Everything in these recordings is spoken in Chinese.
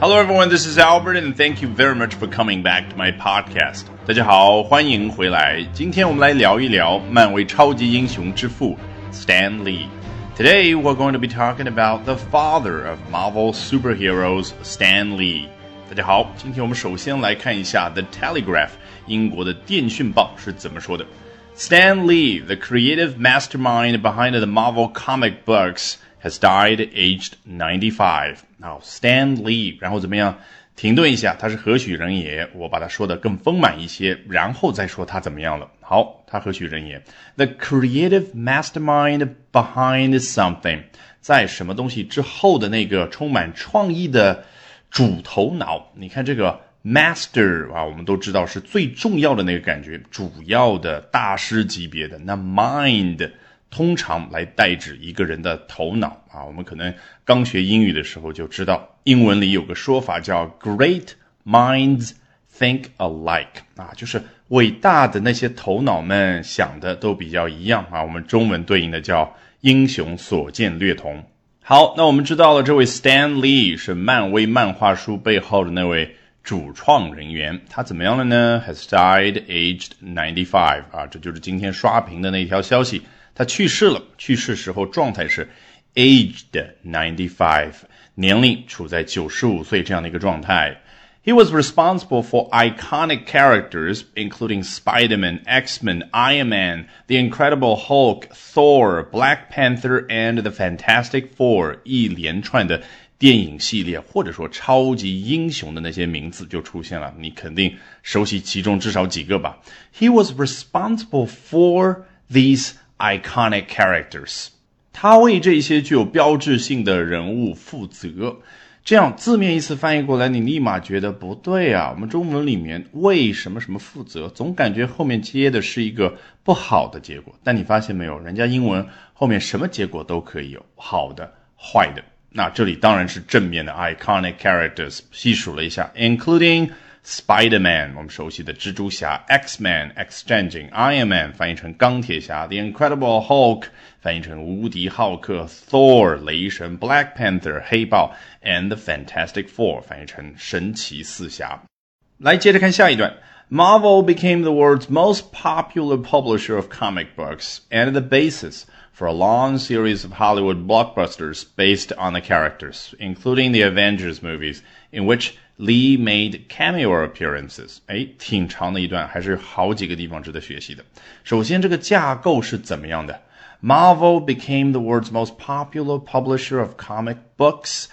Hello, everyone. This is Albert, and thank you very much for coming back to my podcast. 大家好，欢迎回来。今天我们来聊一聊漫威超级英雄之父 Stan Lee. Today, we're going to be talking about the father of Marvel superheroes, Stan Lee. 大家好，今天我们首先来看一下 The Telegraph 英国的电讯报是怎么说的。Stan Lee, the creative mastermind behind the Marvel comic books Has died aged ninety five. 好，Stan Lee，然后怎么样？停顿一下，他是何许人也？我把它说的更丰满一些，然后再说他怎么样了。好，他何许人也？The creative mastermind behind something，在什么东西之后的那个充满创意的主头脑。你看这个 master 啊，我们都知道是最重要的那个感觉，主要的大师级别的。那 mind。通常来代指一个人的头脑啊，我们可能刚学英语的时候就知道，英文里有个说法叫 “great minds think alike” 啊，就是伟大的那些头脑们想的都比较一样啊。我们中文对应的叫“英雄所见略同”。好，那我们知道了，这位 Stan Lee 是漫威漫画书背后的那位主创人员，他怎么样了呢？Has died aged ninety five 啊，这就是今天刷屏的那条消息。他去世了，去世时候状态是 aged ninety five，年龄处在九十五岁这样的一个状态。He was responsible for iconic characters including Spider-Man, X-Men, Iron Man, The Incredible Hulk, Thor, Black Panther and the Fantastic Four 一连串的电影系列或者说超级英雄的那些名字就出现了，你肯定熟悉其中至少几个吧。He was responsible for these iconic characters，他为这些具有标志性的人物负责。这样字面意思翻译过来，你立马觉得不对啊。我们中文里面为什么什么负责，总感觉后面接的是一个不好的结果。但你发现没有，人家英文后面什么结果都可以有，好的、坏的。那这里当然是正面的 iconic characters，细数了一下，including。Spider-Man，我们熟悉的蜘蛛侠；X-Man、X 战警；Iron Man 翻译成钢铁侠；The Incredible Hulk 翻译成无敌浩克；Thor 雷神；Black Panther 黑豹；and the Fantastic Four 翻译成神奇四侠。来，接着看下一段。Marvel became the world's most popular publisher of comic books and the basis for a long series of Hollywood blockbusters based on the characters, including the Avengers movies, in which Lee made cameo appearances。哎，挺长的一段，还是好几个地方值得学习的。首先，这个架构是怎么样的？Marvel became the world's most popular publisher of comic books,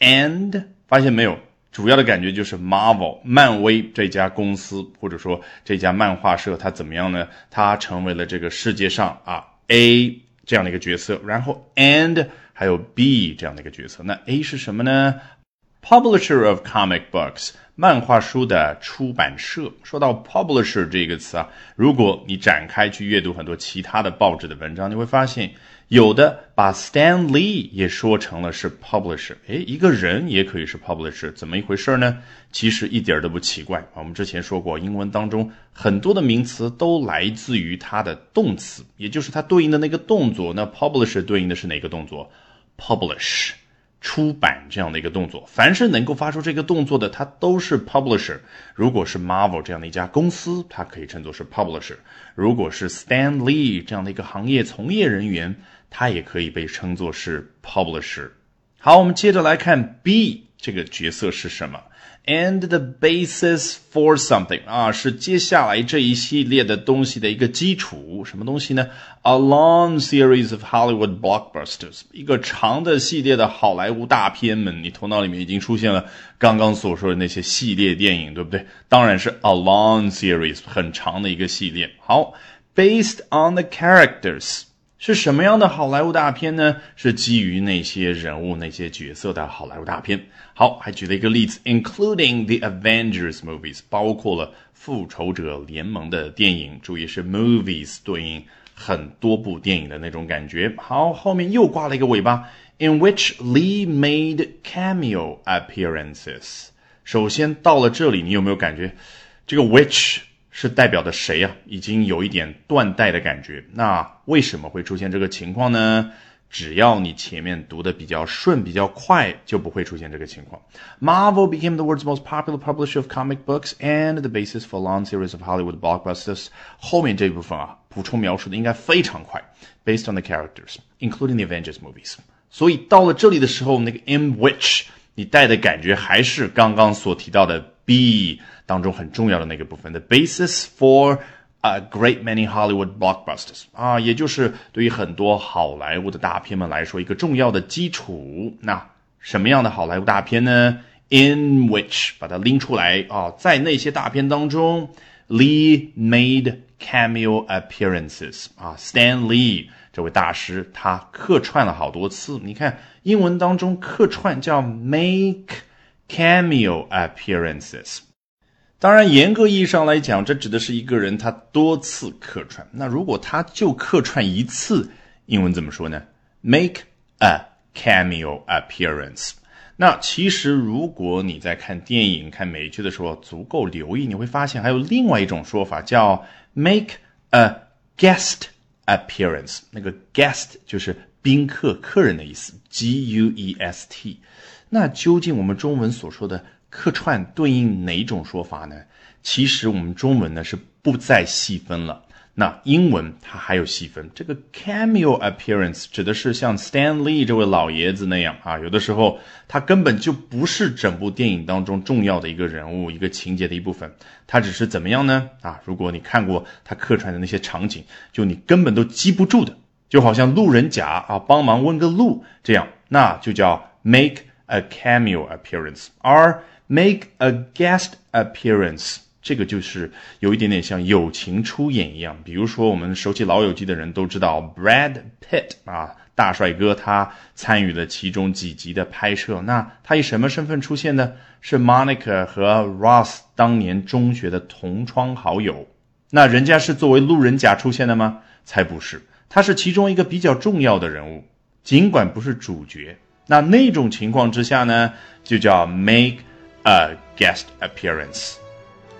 and 发现没有？主要的感觉就是 Marvel 漫威这家公司，或者说这家漫画社，它怎么样呢？它成为了这个世界上啊 A 这样的一个角色，然后 and 还有 B 这样的一个角色。那 A 是什么呢？Publisher of comic books，漫画书的出版社。说到 publisher 这个词啊，如果你展开去阅读很多其他的报纸的文章，你会发现有的把 Stan Lee 也说成了是 publisher。诶，一个人也可以是 publisher，怎么一回事呢？其实一点都不奇怪。我们之前说过，英文当中很多的名词都来自于它的动词，也就是它对应的那个动作。那 publisher 对应的是哪个动作？publish。出版这样的一个动作，凡是能够发出这个动作的，它都是 publisher。如果是 Marvel 这样的一家公司，它可以称作是 publisher；如果是 Stan Lee 这样的一个行业从业人员，它也可以被称作是 publisher。好，我们接着来看 B 这个角色是什么。And the basis for something 啊，是接下来这一系列的东西的一个基础。什么东西呢？A long series of Hollywood blockbusters，一个长的系列的好莱坞大片们。你头脑里面已经出现了刚刚所说的那些系列电影，对不对？当然是 a long series，很长的一个系列。好，based on the characters。是什么样的好莱坞大片呢？是基于那些人物、那些角色的好莱坞大片。好，还举了一个例子，including the Avengers movies，包括了复仇者联盟的电影。注意是 movies 对应很多部电影的那种感觉。好，后面又挂了一个尾巴，in which Lee made cameo appearances。首先到了这里，你有没有感觉这个 which？是代表的谁啊？已经有一点断代的感觉。那为什么会出现这个情况呢？只要你前面读的比较顺、比较快，就不会出现这个情况。Marvel became the world's most popular publisher of comic books and the basis for long series of Hollywood blockbusters。后面这一部分啊，补充描述的应该非常快，based on the characters, including the Avengers movies。所以到了这里的时候，那个 in which 你带的感觉还是刚刚所提到的 B 当中很重要的那个部分，the basis for a great many Hollywood blockbusters 啊，也就是对于很多好莱坞的大片们来说一个重要的基础。那什么样的好莱坞大片呢？In which 把它拎出来啊，在那些大片当中，Lee made cameo appearances 啊，Stan Lee 这位大师他客串了好多次。你看英文当中客串叫 make cameo appearances。当然，严格意义上来讲，这指的是一个人他多次客串。那如果他就客串一次，英文怎么说呢？Make a cameo appearance。那其实如果你在看电影、看美剧的时候足够留意，你会发现还有另外一种说法叫 make a guest appearance。那个 guest 就是宾客、客人的意思，G U E S T。那究竟我们中文所说的？客串对应哪种说法呢？其实我们中文呢是不再细分了。那英文它还有细分。这个 cameo appearance 指的是像 Stan Lee 这位老爷子那样啊，有的时候他根本就不是整部电影当中重要的一个人物、一个情节的一部分，他只是怎么样呢？啊，如果你看过他客串的那些场景，就你根本都记不住的，就好像路人甲啊，帮忙问个路这样，那就叫 make a cameo appearance。而 Make a guest appearance，这个就是有一点点像友情出演一样。比如说，我们熟悉《老友记》的人都知道，Brad Pitt 啊，大帅哥，他参与了其中几集的拍摄。那他以什么身份出现呢？是 Monica 和 Ross 当年中学的同窗好友。那人家是作为路人甲出现的吗？才不是，他是其中一个比较重要的人物，尽管不是主角。那那种情况之下呢，就叫 make。a guest appearance.